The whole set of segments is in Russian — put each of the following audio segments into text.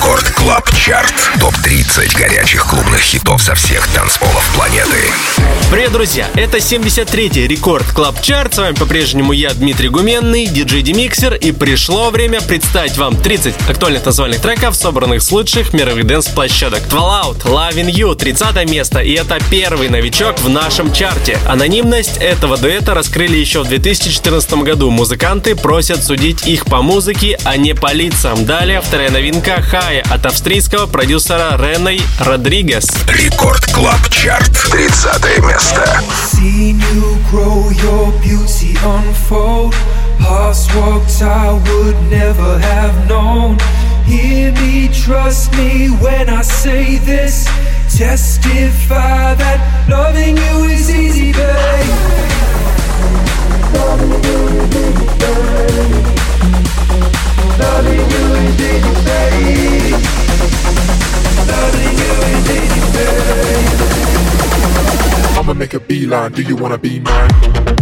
Record Chart. Топ-30 горячих клубных хитов со всех танцполов планеты. Привет, друзья! Это 73-й Record Club Chart. С вами по-прежнему я, Дмитрий Гуменный, диджей Демиксер. И пришло время представить вам 30 актуальных танцевальных треков, собранных с лучших мировых dance -площадок. Fallout, Loving You, 30 место. И это первый новичок в нашем чарте. Анонимность этого дуэта раскрыли еще в 2014 году. Музыканты просят судить их по музыке, а не по лицам. Далее вторая новинка Хай от австрийского продюсера Реней Родригес. Рекорд Клаб Чарт. 30 место. Seen you grow your beauty unfold. Past walks I would never have known. Hear me, trust me when I say this. Testify that loving you is easy, babe. Loving you is easy, babe. Loving you is easy, babe. Loving you is easy, babe. I'ma make a beeline. Do you wanna be mine?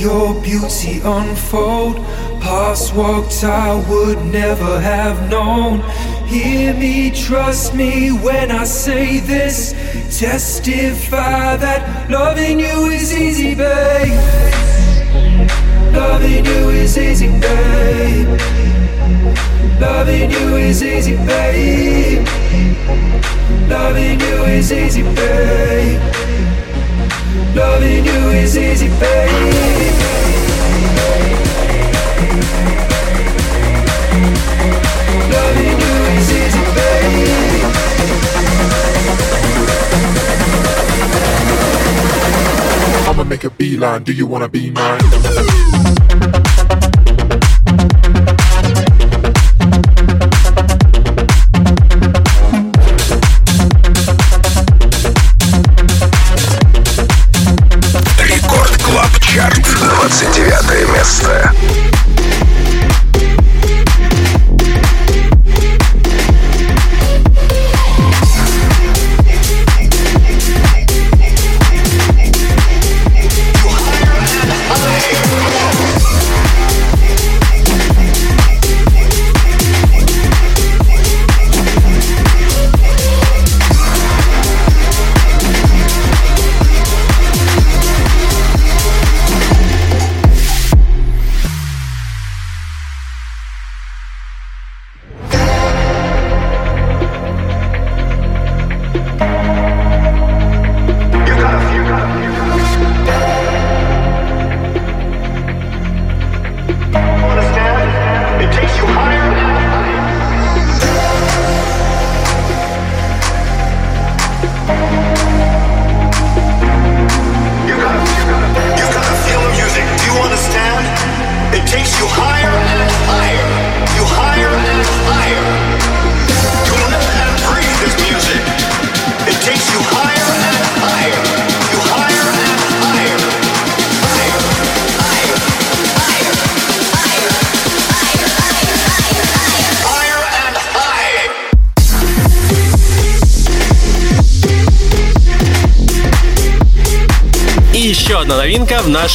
Your beauty unfold. Past walks I would never have known. Hear me, trust me when I say this. Testify that loving you is easy, babe. Loving you is easy, babe. Loving you is easy, babe. Loving you is easy, babe. Loving you is easy, babe. Loving you is easy, babe. I'ma make a beeline. Do you wanna be mine?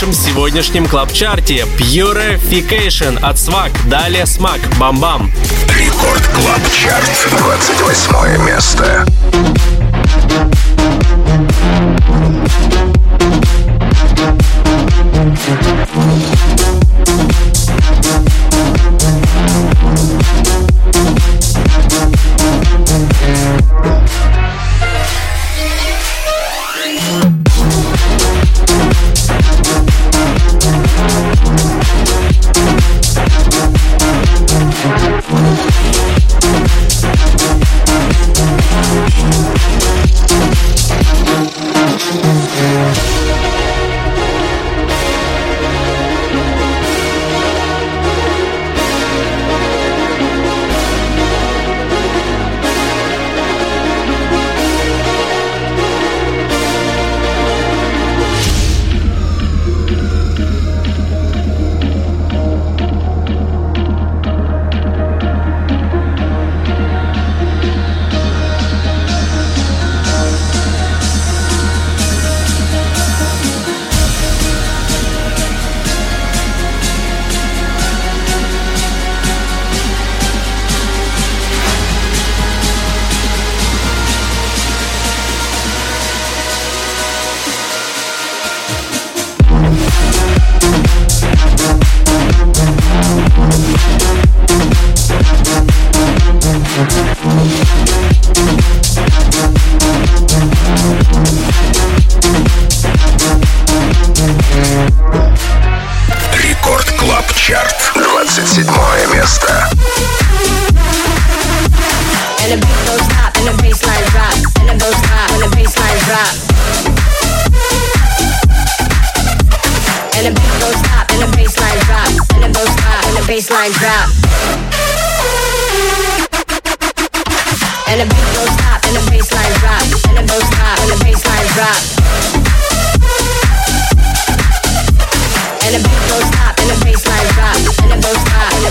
нашем сегодняшнем клаб-чарте. Purification от Свак. Далее Смак. Бам-бам. Рекорд Клаб-чарт. 28 место.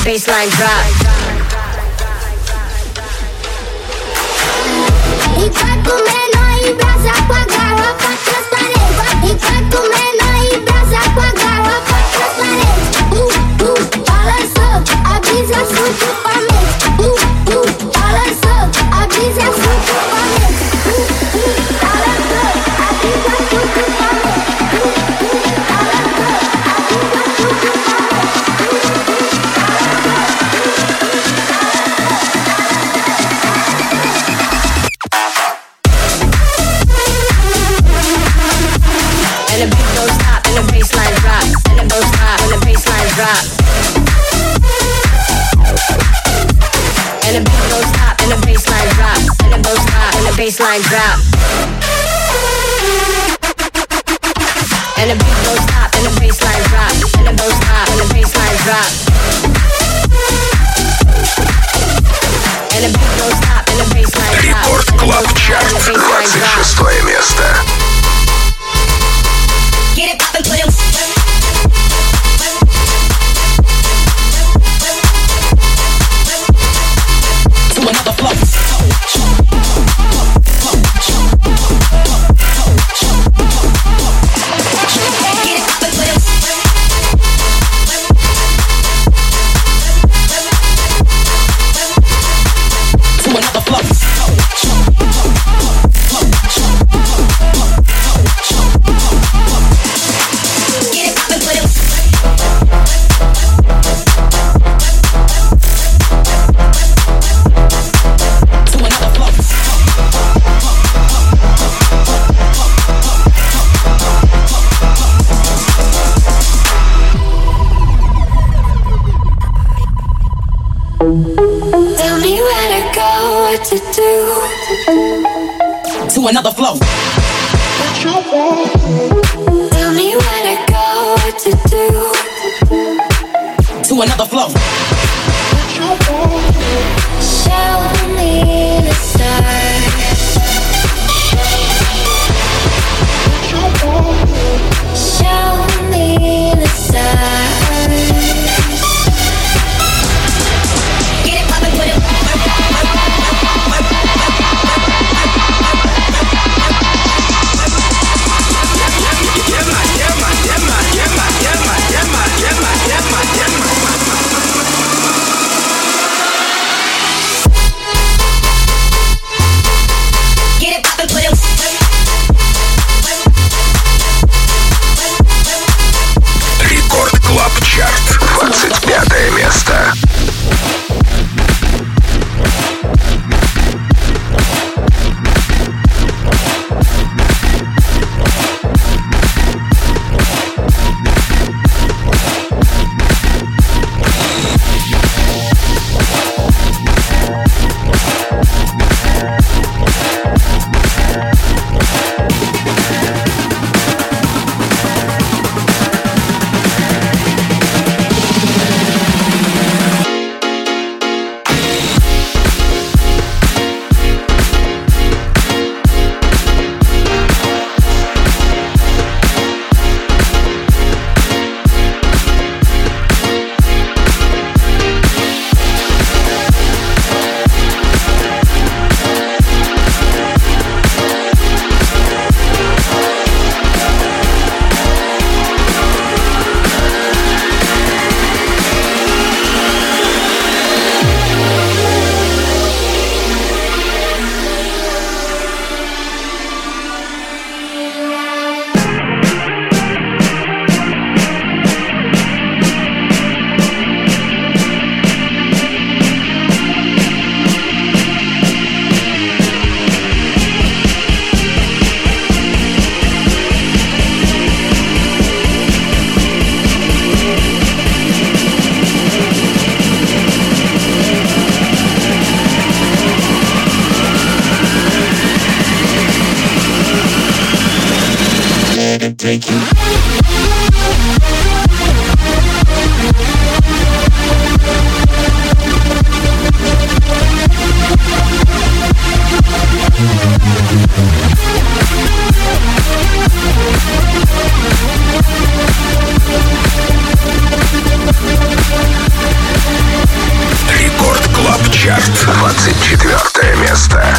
baseline drop. E vai comendo e brasa com a garrafa transparente. E vai comendo e baseline drop. And the beat goes and the drop, and the and the drop. And the beat goes and the drop. Рекорд Клаб Чарт, 26 место. 24 место.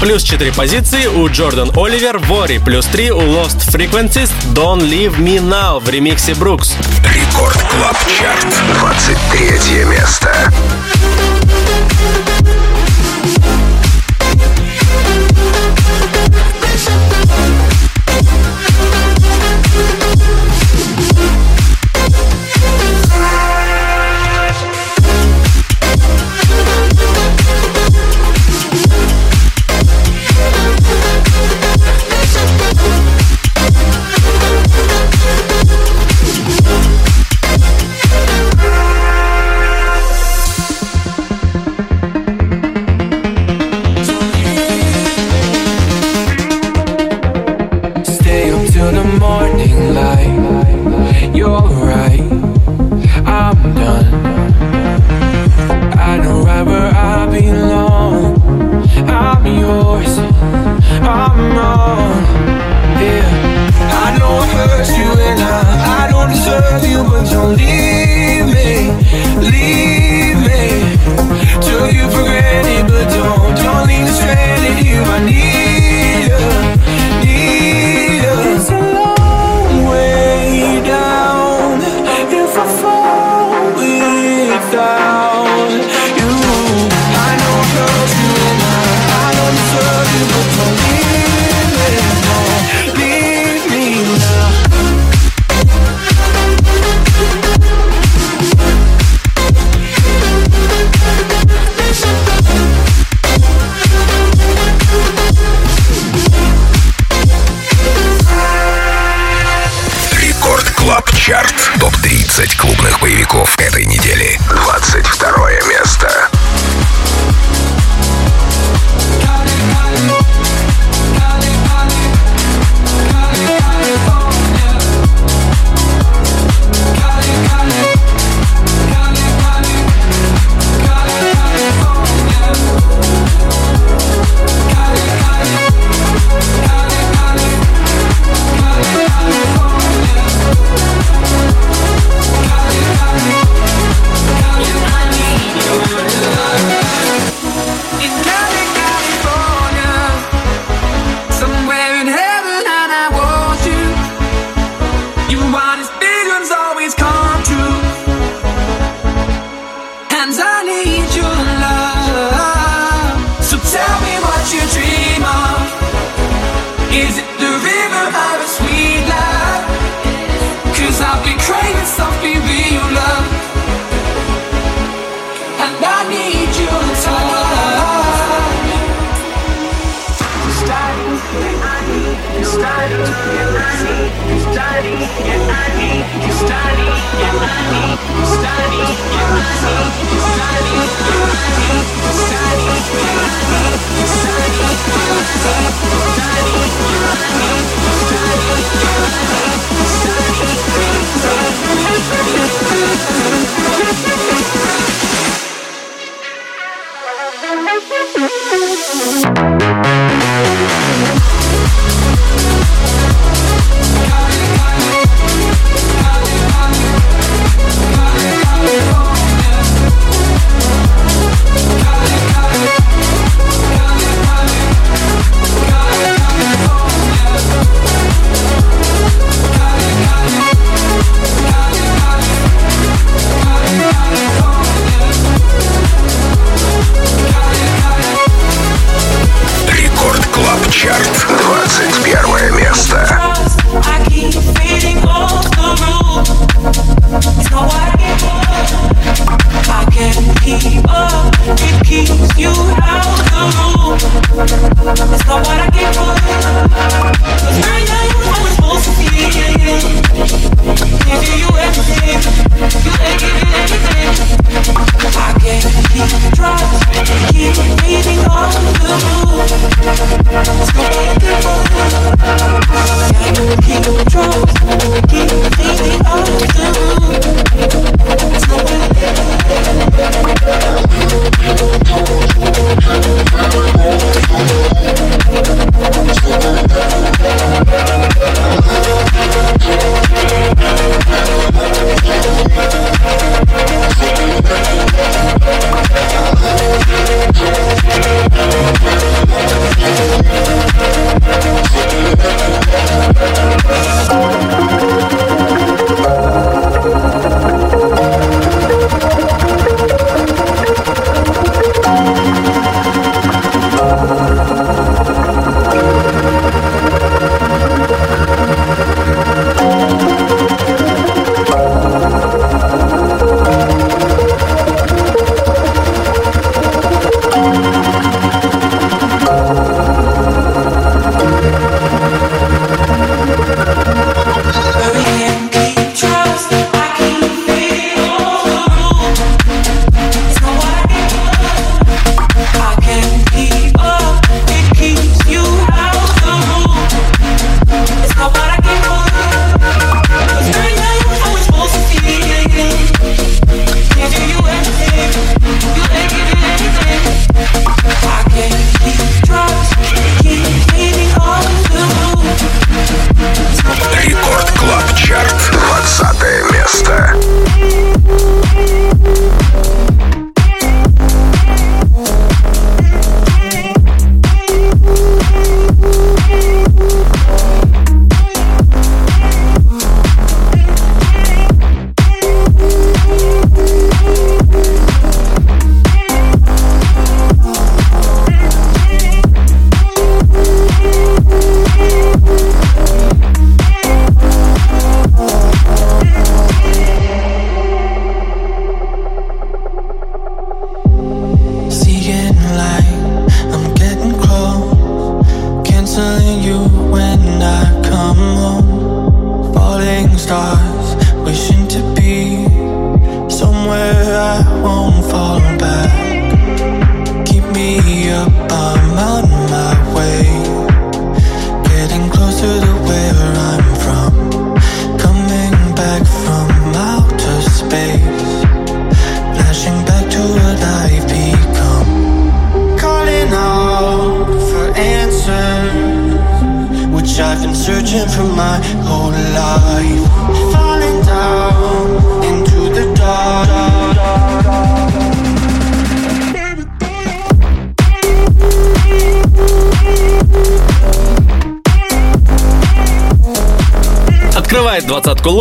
Плюс 4 позиции у Джордан Оливер Worry, плюс 3 у Lost Frequencies Don't Leave Me Now в ремиксе Брукс. Record Club Chart, 23 место.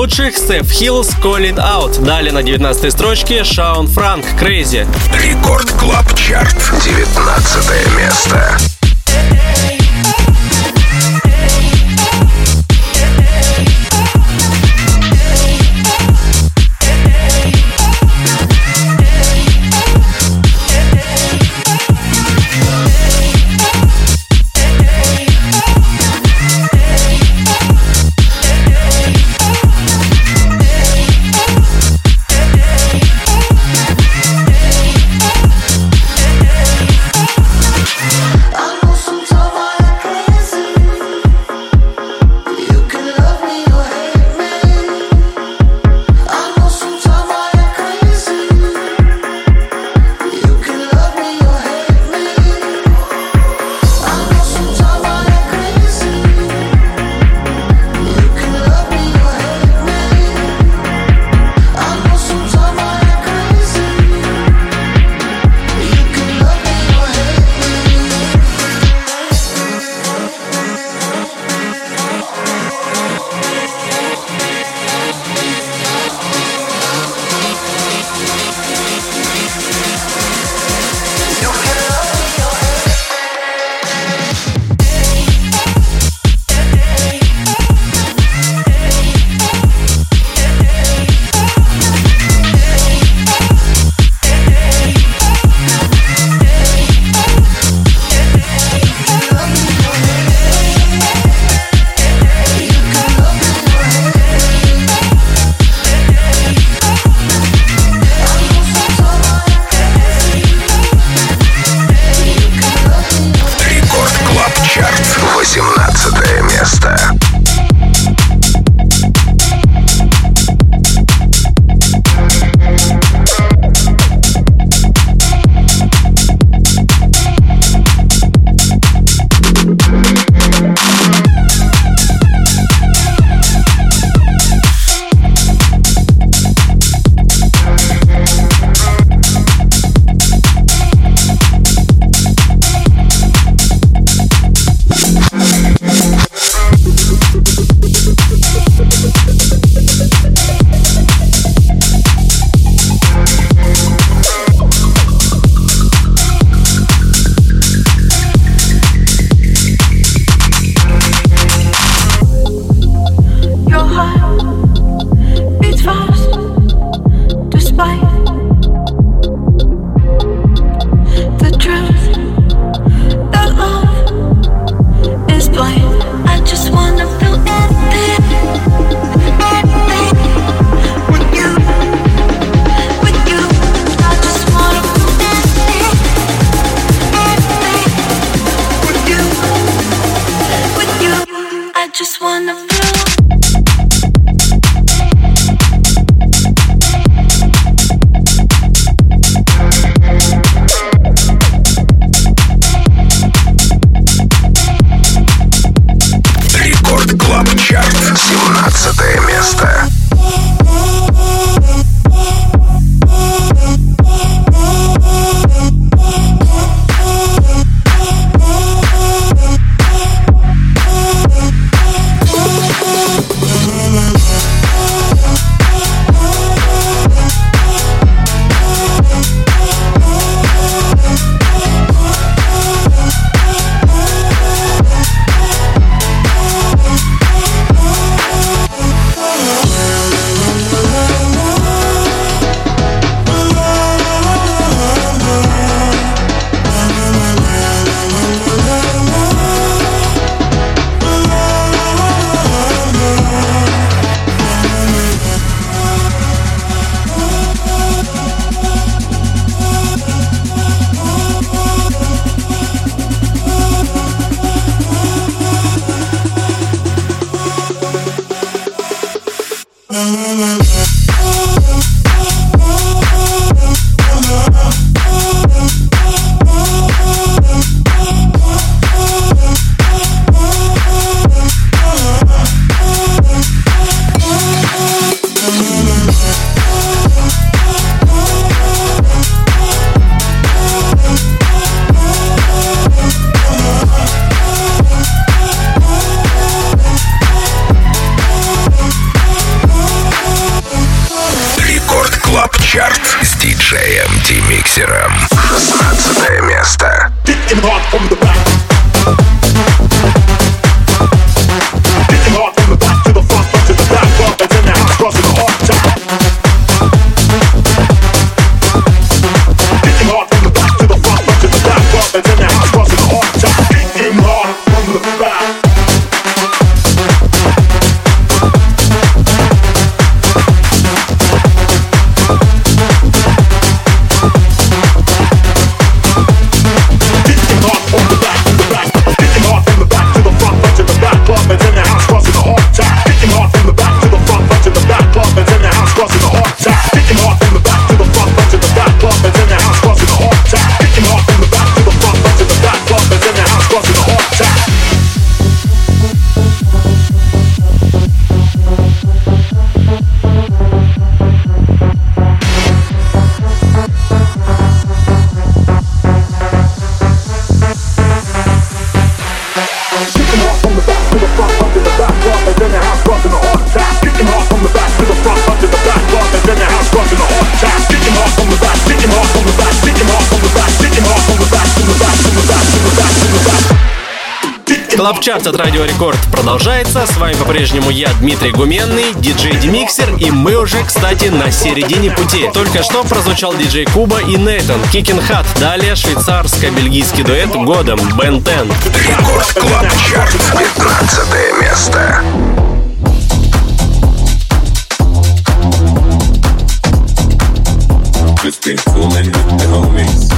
Лучших Стеф Хиллс Call It Out. Далее на 19 строчке Шаун Франк Crazy. Record Club Chart. 19 место. Клабчарт от Радио Рекорд продолжается. С вами по-прежнему я, Дмитрий Гуменный, диджей Демиксер, и мы уже, кстати, на середине пути. Только что прозвучал диджей Куба и Нейтан, Кикин Хат. Далее швейцарско-бельгийский дуэт годом, Бен Тен. Рекорд Клабчарт, 15 место. It's been and with the homies.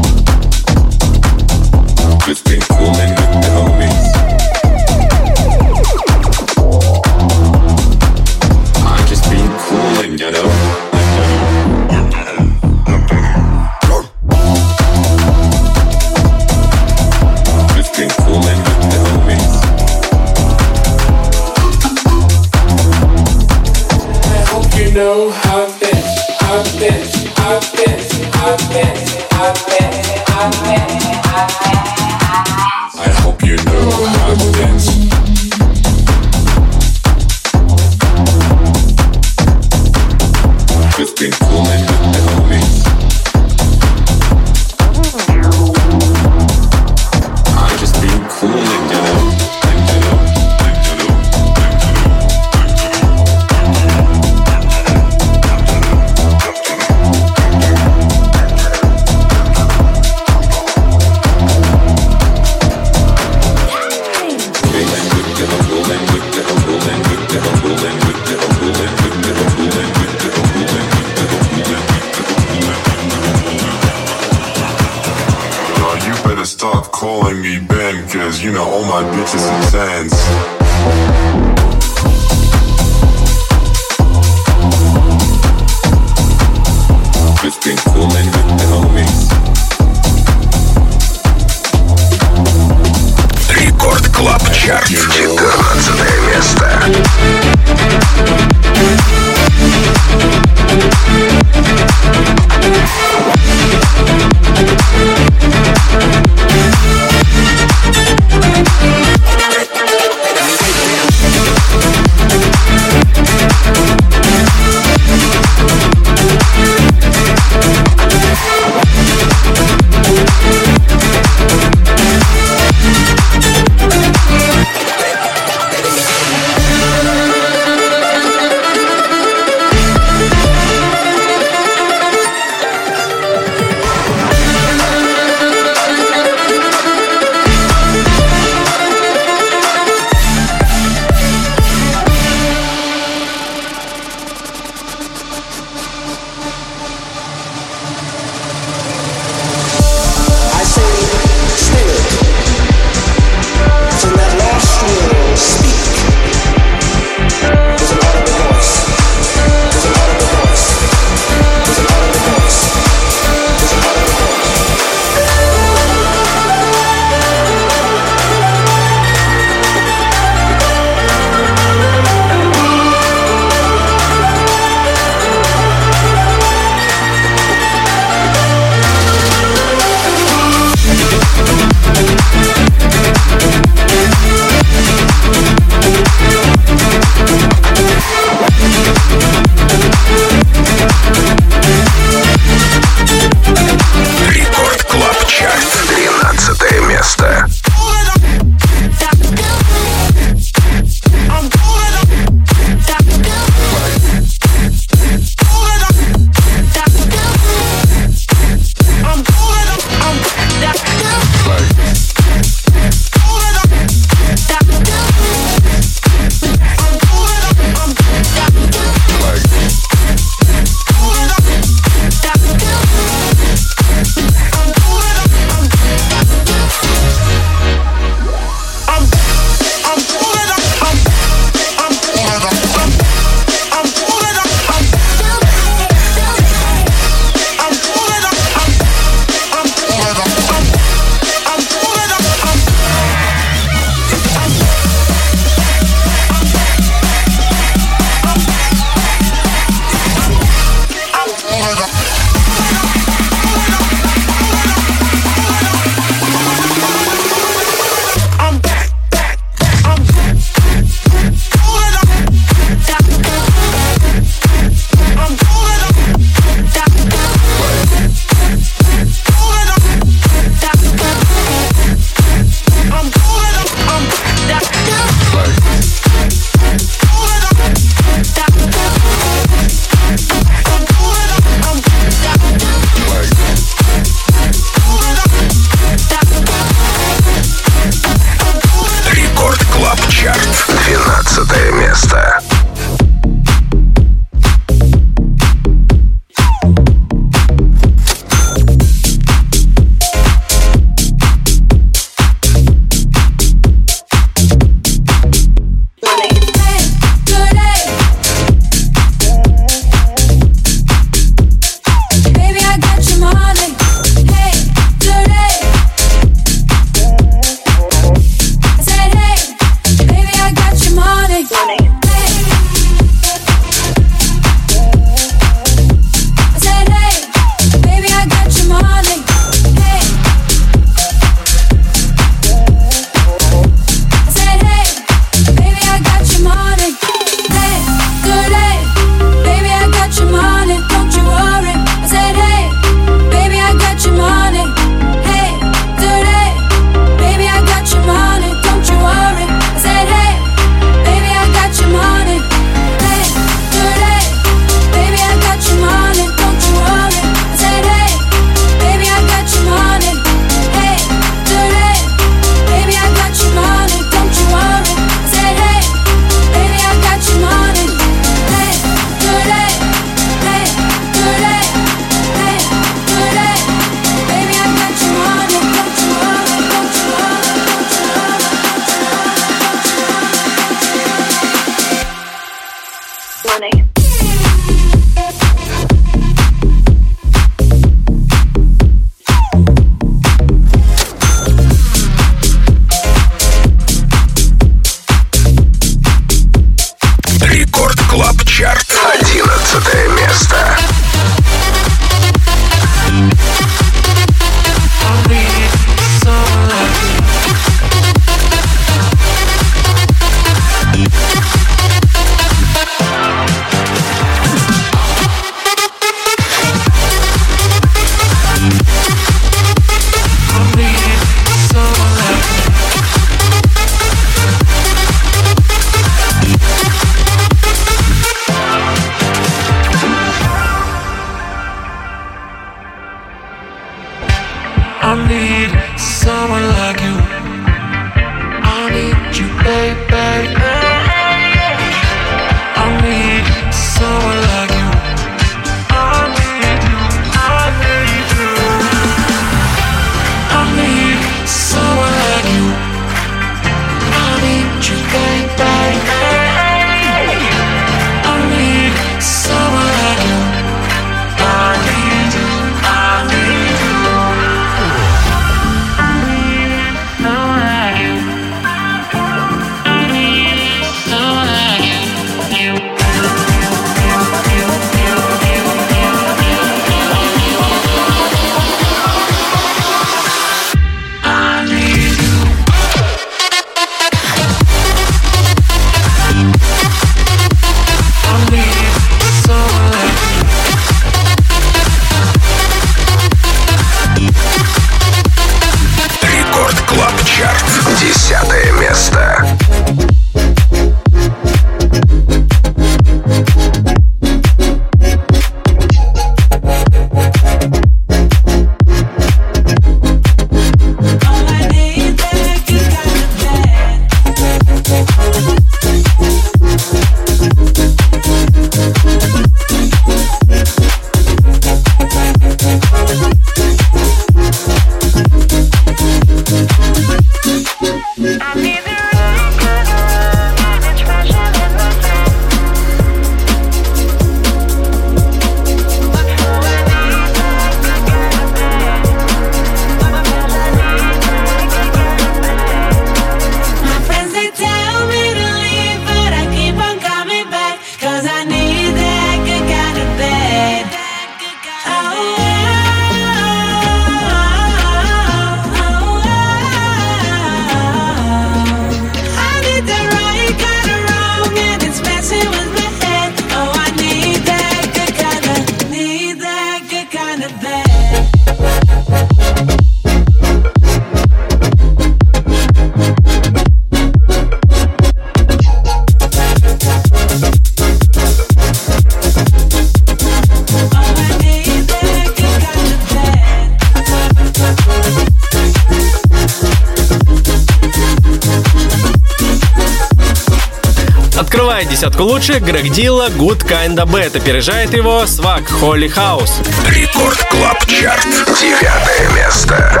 Десятку лучших Грег Дилла Good Kinda Bad опережает его SWACQ Holy House. Record Club Chart. Девятое место.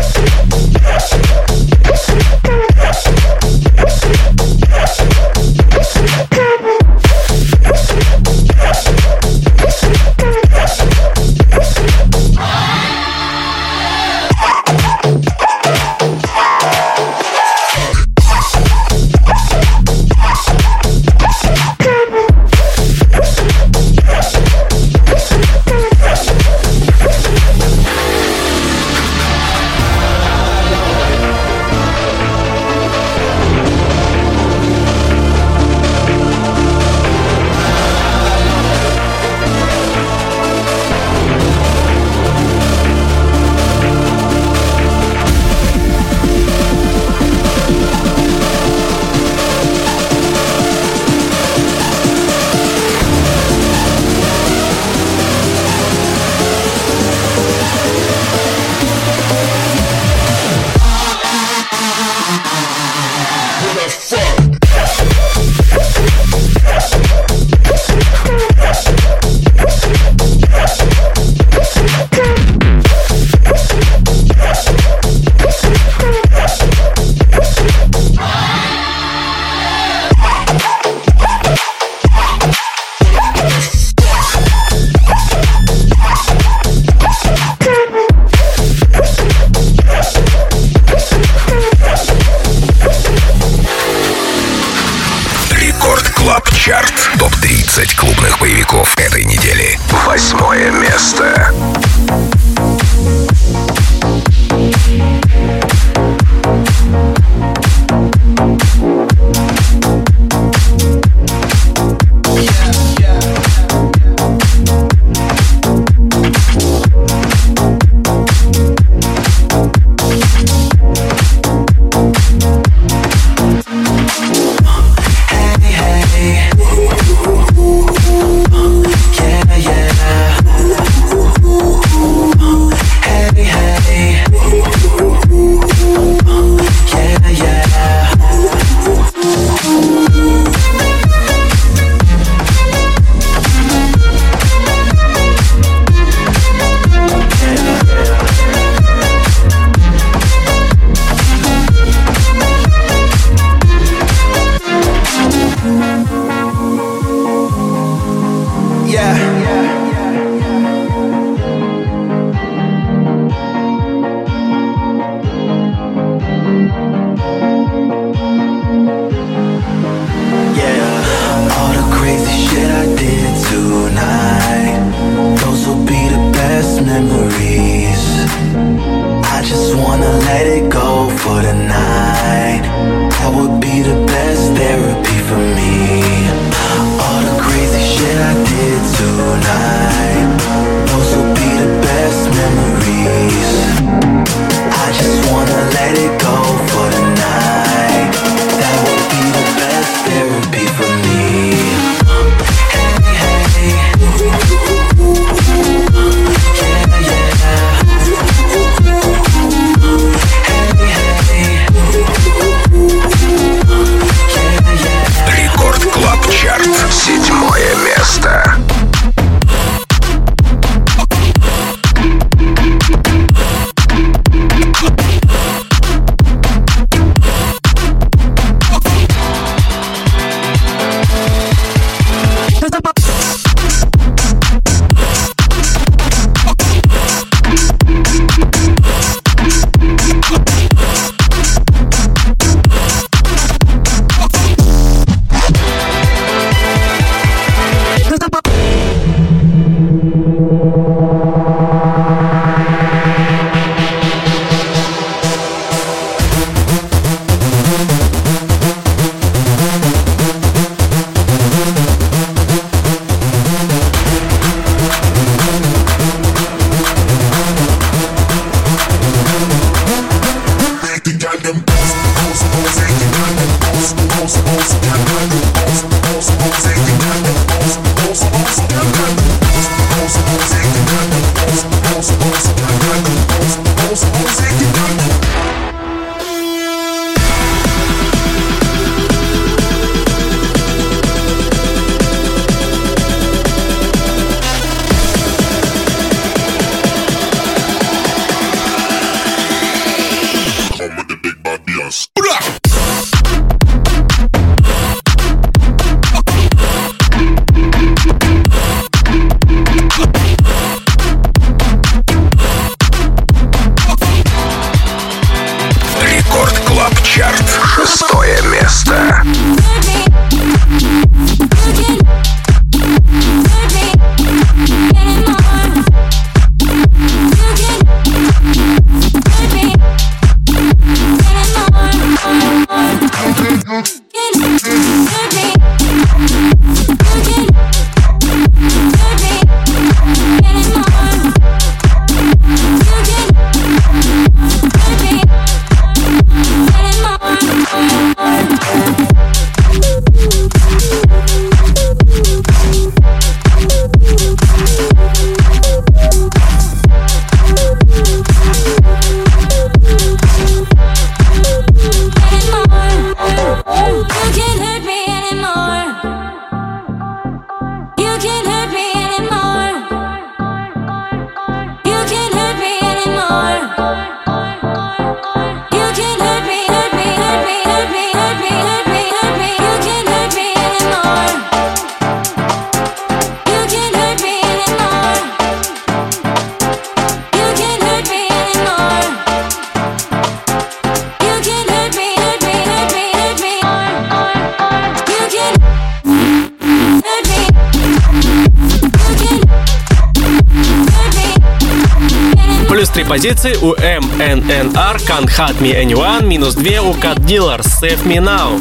Релизы у MNNR Can't Hurt Me Anyone, минус 2 у Cut Dealer Save Me Now.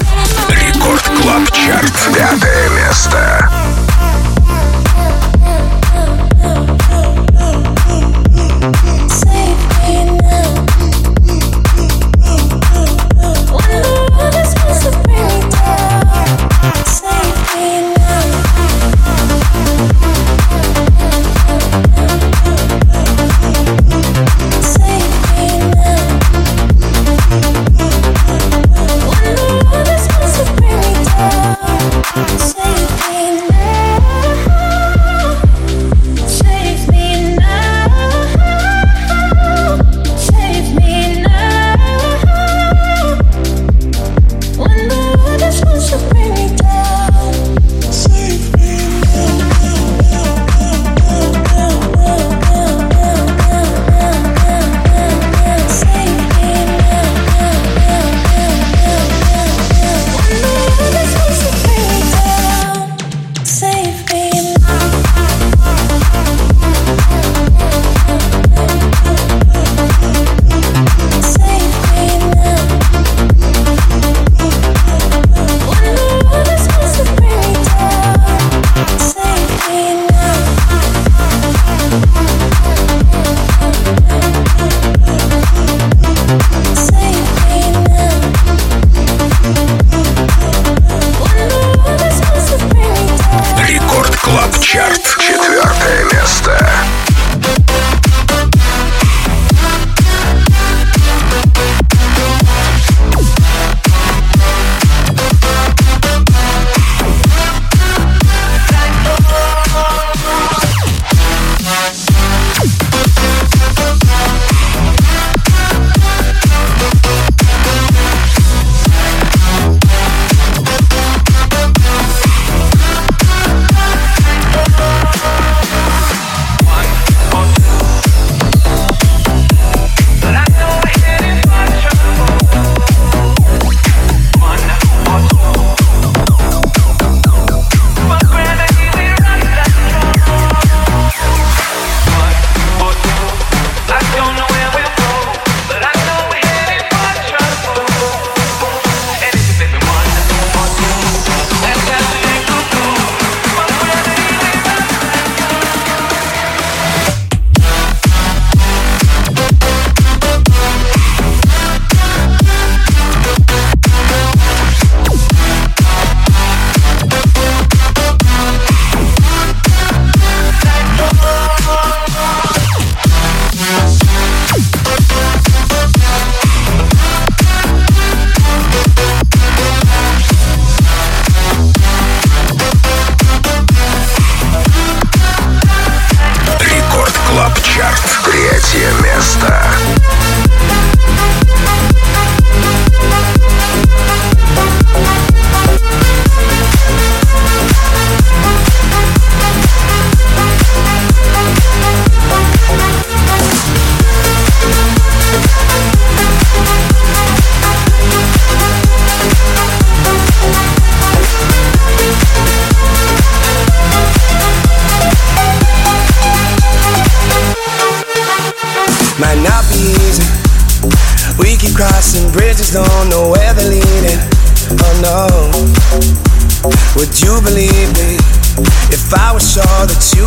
Рекорд Клаб Чарт, пятое место.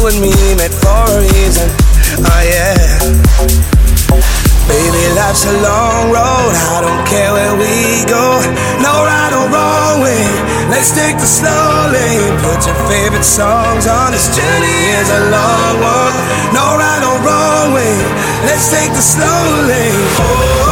And me met for a reason? Oh yeah. Baby, life's a long road. I don't care where we go. No right or wrong way. Let's take the slow lane. Put your favorite songs on. This journey is a long one. No right or wrong way. Let's take the slow lane. Oh,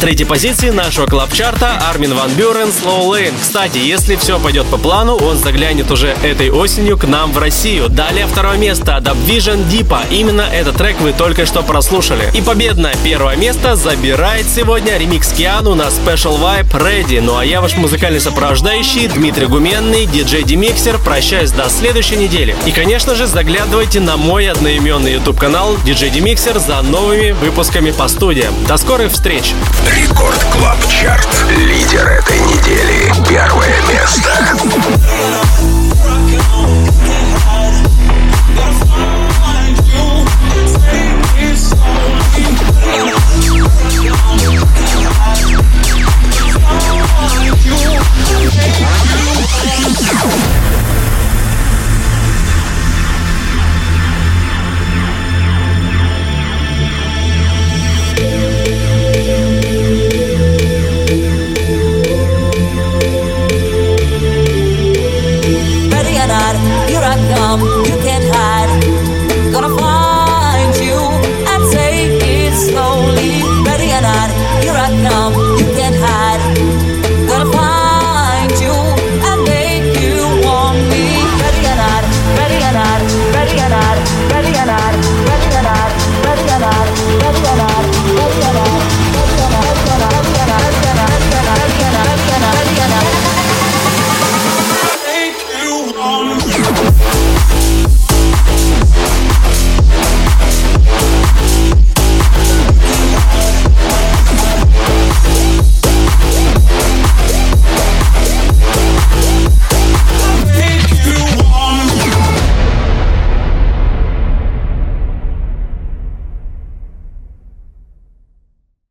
третьей позиции нашего клабчарта Армин Ван Бюрен Slow Lane. Кстати, если все пойдет по плану, он заглянет уже этой осенью к нам в Россию. Далее второе место Dubvision Deepa. Именно этот трек вы только что прослушали. И победное первое место забирает сегодня ремикс Киану на Special Vibe Ready. Ну а я ваш музыкальный сопровождающий Дмитрий Гуменный, диджей Демиксер. Прощаюсь до следующей недели. И, конечно же, заглядывайте на мой одноименный YouTube канал DJ Demixer за новыми выпусками по студиям. До скорых встреч! Record Club Chart. Лидер этой недели. Первое место.